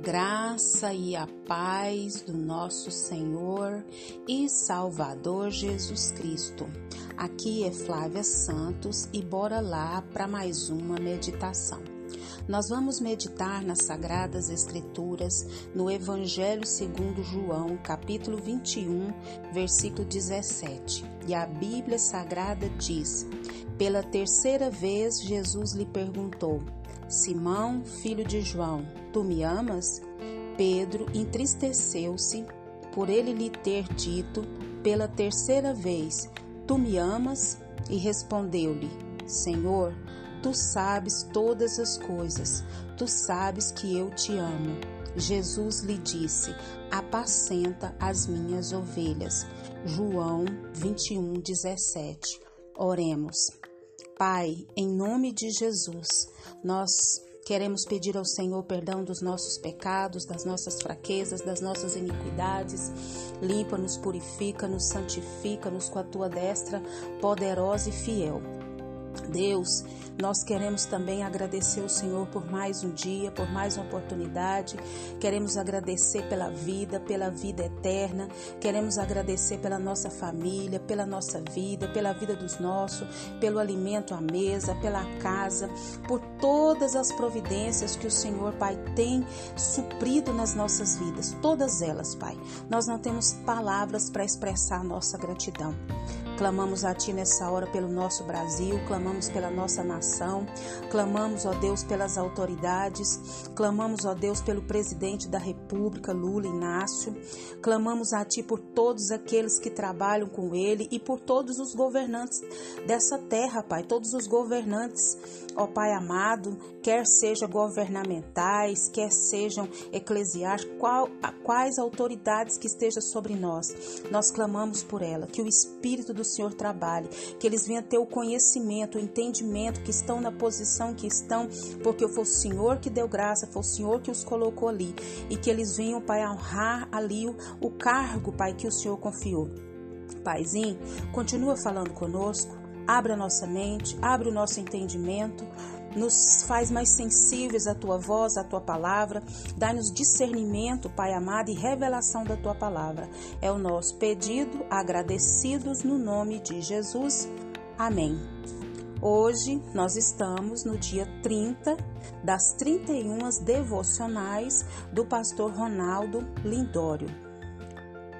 graça e a paz do nosso Senhor e Salvador Jesus Cristo. Aqui é Flávia Santos e bora lá para mais uma meditação. Nós vamos meditar nas Sagradas Escrituras no Evangelho segundo João, capítulo 21, versículo 17. E a Bíblia Sagrada diz: Pela terceira vez Jesus lhe perguntou: Simão, filho de João, tu me amas? Pedro entristeceu-se por ele lhe ter dito pela terceira vez: Tu me amas? E respondeu-lhe: Senhor, tu sabes todas as coisas, tu sabes que eu te amo. Jesus lhe disse: Apacenta as minhas ovelhas. João 21, 17. Oremos. Pai, em nome de Jesus, nós queremos pedir ao Senhor perdão dos nossos pecados, das nossas fraquezas, das nossas iniquidades. Limpa-nos, purifica-nos, santifica-nos com a tua destra poderosa e fiel. Deus, nós queremos também agradecer o Senhor por mais um dia, por mais uma oportunidade. Queremos agradecer pela vida, pela vida eterna. Queremos agradecer pela nossa família, pela nossa vida, pela vida dos nossos, pelo alimento à mesa, pela casa, por todas as providências que o Senhor, Pai, tem suprido nas nossas vidas. Todas elas, Pai. Nós não temos palavras para expressar nossa gratidão. Clamamos a Ti nessa hora pelo nosso Brasil, clamamos pela nossa nação, clamamos, ó Deus, pelas autoridades, clamamos, ó Deus, pelo presidente da República, Lula Inácio, clamamos a Ti por todos aqueles que trabalham com Ele e por todos os governantes dessa terra, Pai, todos os governantes, ó Pai amado, quer sejam governamentais, quer sejam eclesiásticos, qual, quais autoridades que estejam sobre nós, nós clamamos por ela, que o Espírito do Senhor trabalhe, que eles venham ter o conhecimento, o entendimento, que estão na posição que estão, porque foi o Senhor que deu graça, foi o Senhor que os colocou ali, e que eles venham, Pai, honrar ali o, o cargo, Pai, que o Senhor confiou. Paizinho, continua falando conosco, abre a nossa mente, abre o nosso entendimento, nos faz mais sensíveis à tua voz, à tua palavra, dá-nos discernimento, Pai amado, e revelação da tua palavra. É o nosso pedido, agradecidos no nome de Jesus. Amém. Hoje nós estamos no dia 30 das 31 devocionais do pastor Ronaldo Lindório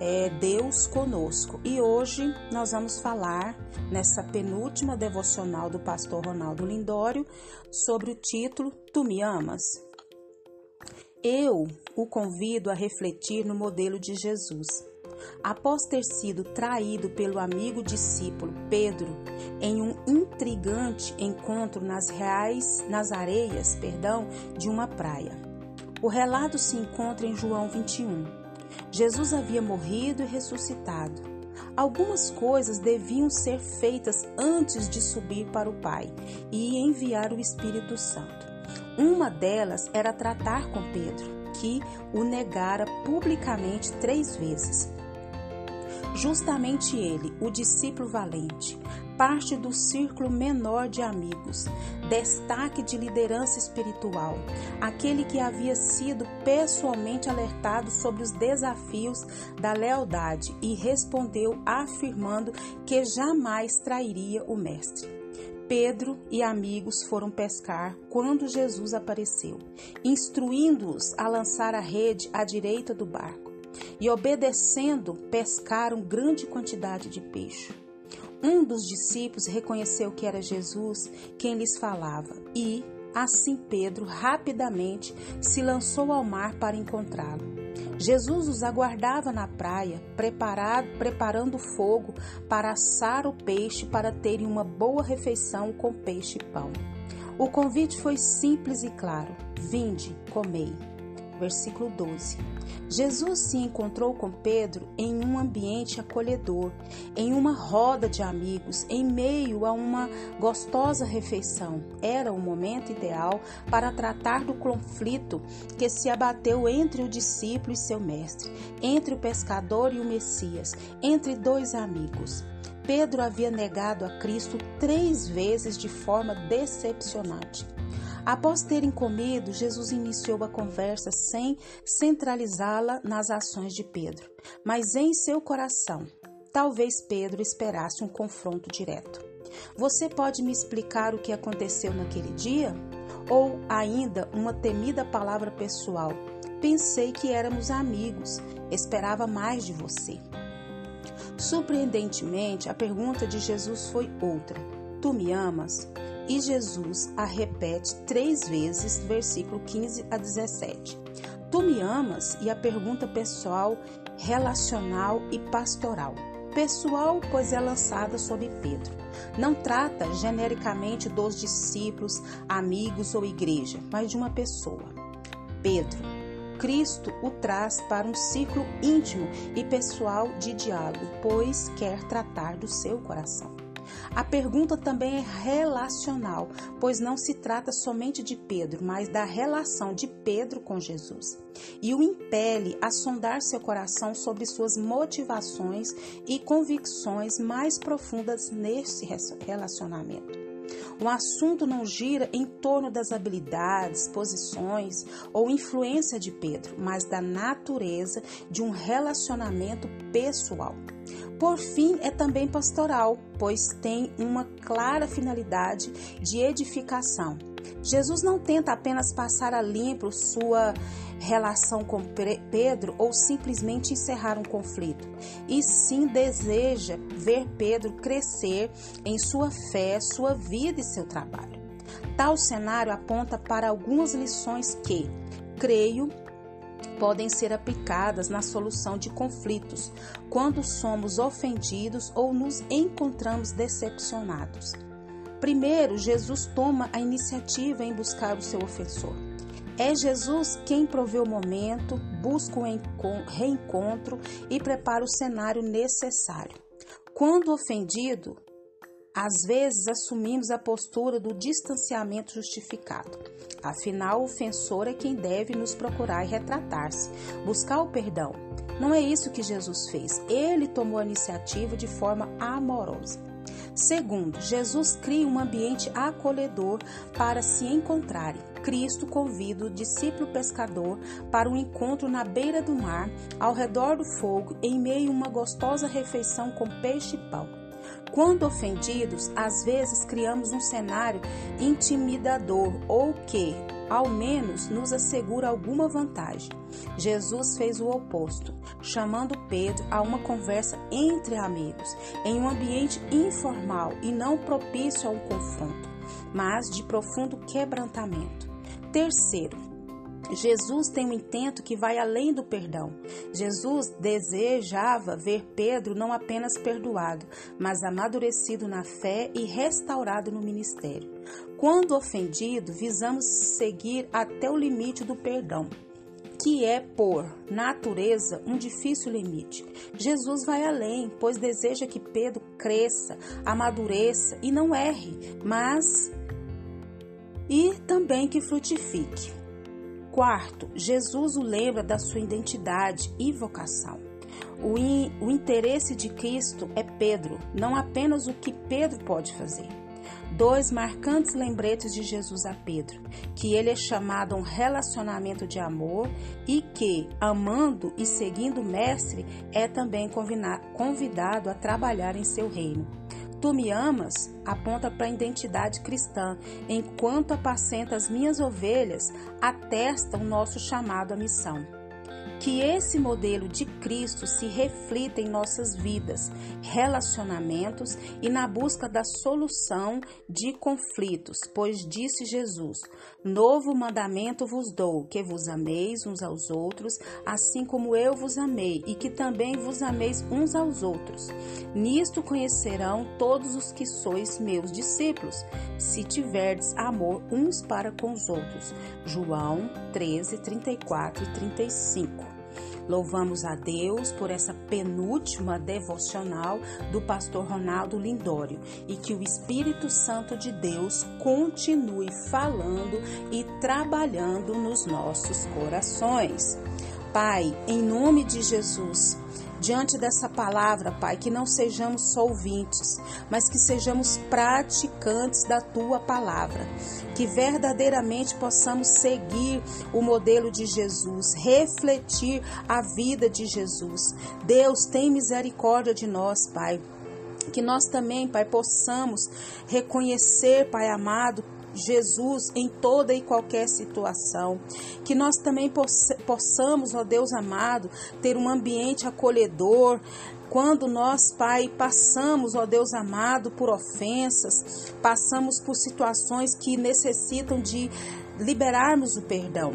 é Deus conosco. E hoje nós vamos falar nessa penúltima devocional do pastor Ronaldo Lindório sobre o título Tu me amas? Eu o convido a refletir no modelo de Jesus. Após ter sido traído pelo amigo discípulo Pedro em um intrigante encontro nas reais, nas areias, perdão, de uma praia. O relato se encontra em João 21. Jesus havia morrido e ressuscitado. Algumas coisas deviam ser feitas antes de subir para o Pai e enviar o Espírito Santo. Uma delas era tratar com Pedro, que o negara publicamente três vezes. Justamente ele, o discípulo valente, parte do círculo menor de amigos, destaque de liderança espiritual, aquele que havia sido pessoalmente alertado sobre os desafios da lealdade e respondeu afirmando que jamais trairia o Mestre. Pedro e amigos foram pescar quando Jesus apareceu, instruindo-os a lançar a rede à direita do barco. E obedecendo, pescaram grande quantidade de peixe. Um dos discípulos reconheceu que era Jesus quem lhes falava e, assim, Pedro rapidamente se lançou ao mar para encontrá-lo. Jesus os aguardava na praia, preparado, preparando fogo para assar o peixe para terem uma boa refeição com peixe e pão. O convite foi simples e claro: Vinde, comei versículo 12. Jesus se encontrou com Pedro em um ambiente acolhedor, em uma roda de amigos, em meio a uma gostosa refeição. Era o momento ideal para tratar do conflito que se abateu entre o discípulo e seu mestre, entre o pescador e o Messias, entre dois amigos. Pedro havia negado a Cristo três vezes de forma decepcionante. Após terem comido, Jesus iniciou a conversa sem centralizá-la nas ações de Pedro, mas em seu coração. Talvez Pedro esperasse um confronto direto. Você pode me explicar o que aconteceu naquele dia? Ou ainda uma temida palavra pessoal. Pensei que éramos amigos, esperava mais de você. Surpreendentemente, a pergunta de Jesus foi outra: Tu me amas? E Jesus a repete três vezes, versículo 15 a 17. Tu me amas? E a pergunta pessoal, relacional e pastoral. Pessoal, pois é lançada sobre Pedro. Não trata genericamente dos discípulos, amigos ou igreja, mas de uma pessoa. Pedro, Cristo o traz para um ciclo íntimo e pessoal de diálogo, pois quer tratar do seu coração. A pergunta também é relacional, pois não se trata somente de Pedro, mas da relação de Pedro com Jesus. E o impele a sondar seu coração sobre suas motivações e convicções mais profundas nesse relacionamento. O assunto não gira em torno das habilidades, posições ou influência de Pedro, mas da natureza de um relacionamento pessoal. Por fim, é também pastoral, pois tem uma clara finalidade de edificação. Jesus não tenta apenas passar a limpo sua relação com Pedro ou simplesmente encerrar um conflito, e sim deseja ver Pedro crescer em sua fé, sua vida e seu trabalho. Tal cenário aponta para algumas lições que, creio, podem ser aplicadas na solução de conflitos quando somos ofendidos ou nos encontramos decepcionados. Primeiro, Jesus toma a iniciativa em buscar o seu ofensor. É Jesus quem provê o momento, busca o reencontro e prepara o cenário necessário. Quando ofendido, às vezes assumimos a postura do distanciamento justificado. Afinal, o ofensor é quem deve nos procurar e retratar-se, buscar o perdão. Não é isso que Jesus fez. Ele tomou a iniciativa de forma amorosa. Segundo, Jesus cria um ambiente acolhedor para se encontrarem. Cristo convida o discípulo pescador para um encontro na beira do mar, ao redor do fogo, em meio a uma gostosa refeição com peixe e pão. Quando ofendidos, às vezes criamos um cenário intimidador ou que, ao menos, nos assegura alguma vantagem. Jesus fez o oposto, chamando Pedro a uma conversa entre amigos, em um ambiente informal e não propício a um confronto, mas de profundo quebrantamento. Terceiro, Jesus tem um intento que vai além do perdão. Jesus desejava ver Pedro não apenas perdoado, mas amadurecido na fé e restaurado no ministério. Quando ofendido, visamos seguir até o limite do perdão que é, por natureza, um difícil limite. Jesus vai além, pois deseja que Pedro cresça, amadureça e não erre, mas e também que frutifique. Quarto, Jesus o lembra da sua identidade e vocação. O, in, o interesse de Cristo é Pedro, não apenas o que Pedro pode fazer. Dois marcantes lembretes de Jesus a Pedro: que ele é chamado a um relacionamento de amor e que, amando e seguindo o Mestre, é também convidado a trabalhar em seu reino. Tu me amas aponta para a identidade cristã, enquanto apacenta as minhas ovelhas, atesta o nosso chamado à missão. Que esse modelo de Cristo se reflita em nossas vidas, relacionamentos e na busca da solução de conflitos, pois disse Jesus: Novo mandamento vos dou, que vos ameis uns aos outros, assim como eu vos amei, e que também vos ameis uns aos outros. Nisto conhecerão todos os que sois meus discípulos, se tiverdes amor uns para com os outros. João 13, 34 e 35. Louvamos a Deus por essa penúltima devocional do pastor Ronaldo Lindório e que o Espírito Santo de Deus continue falando e trabalhando nos nossos corações. Pai, em nome de Jesus, diante dessa palavra, Pai, que não sejamos só ouvintes, mas que sejamos praticantes da tua palavra, que verdadeiramente possamos seguir o modelo de Jesus, refletir a vida de Jesus. Deus, tem misericórdia de nós, Pai. Que nós também, Pai, possamos reconhecer, Pai amado, Jesus em toda e qualquer situação. Que nós também possamos, ó Deus amado, ter um ambiente acolhedor, quando nós, Pai, passamos, ó Deus amado, por ofensas, passamos por situações que necessitam de liberarmos o perdão.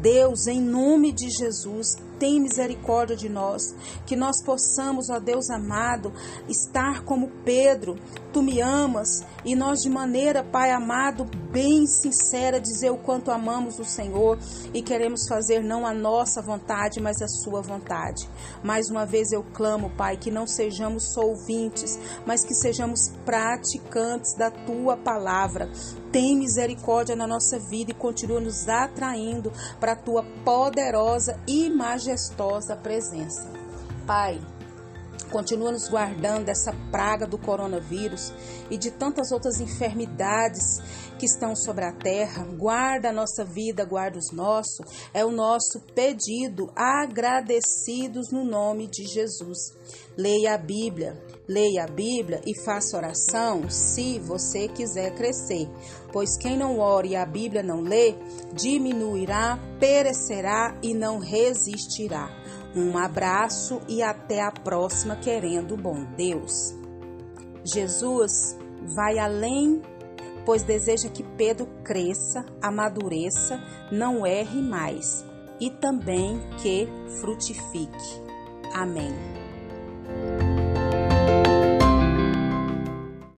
Deus, em nome de Jesus, tem misericórdia de nós, que nós possamos, ó Deus amado, estar como Pedro, tu me amas, e nós de maneira, Pai amado, bem sincera, dizer o quanto amamos o Senhor e queremos fazer não a nossa vontade, mas a sua vontade. Mais uma vez eu clamo, Pai, que não sejamos só ouvintes, mas que sejamos praticantes da tua palavra. Tem misericórdia na nossa vida e continua nos atraindo para a tua poderosa e majestosa presença. Pai, continua nos guardando dessa praga do coronavírus e de tantas outras enfermidades que estão sobre a terra. Guarda a nossa vida, guarda os nossos. É o nosso pedido, agradecidos no nome de Jesus. Leia a Bíblia, leia a Bíblia e faça oração se você quiser crescer. Pois quem não ore e a Bíblia não lê, diminuirá, perecerá e não resistirá. Um abraço e até a próxima, querendo bom Deus. Jesus vai além, pois deseja que Pedro cresça, amadureça, não erre mais e também que frutifique. Amém.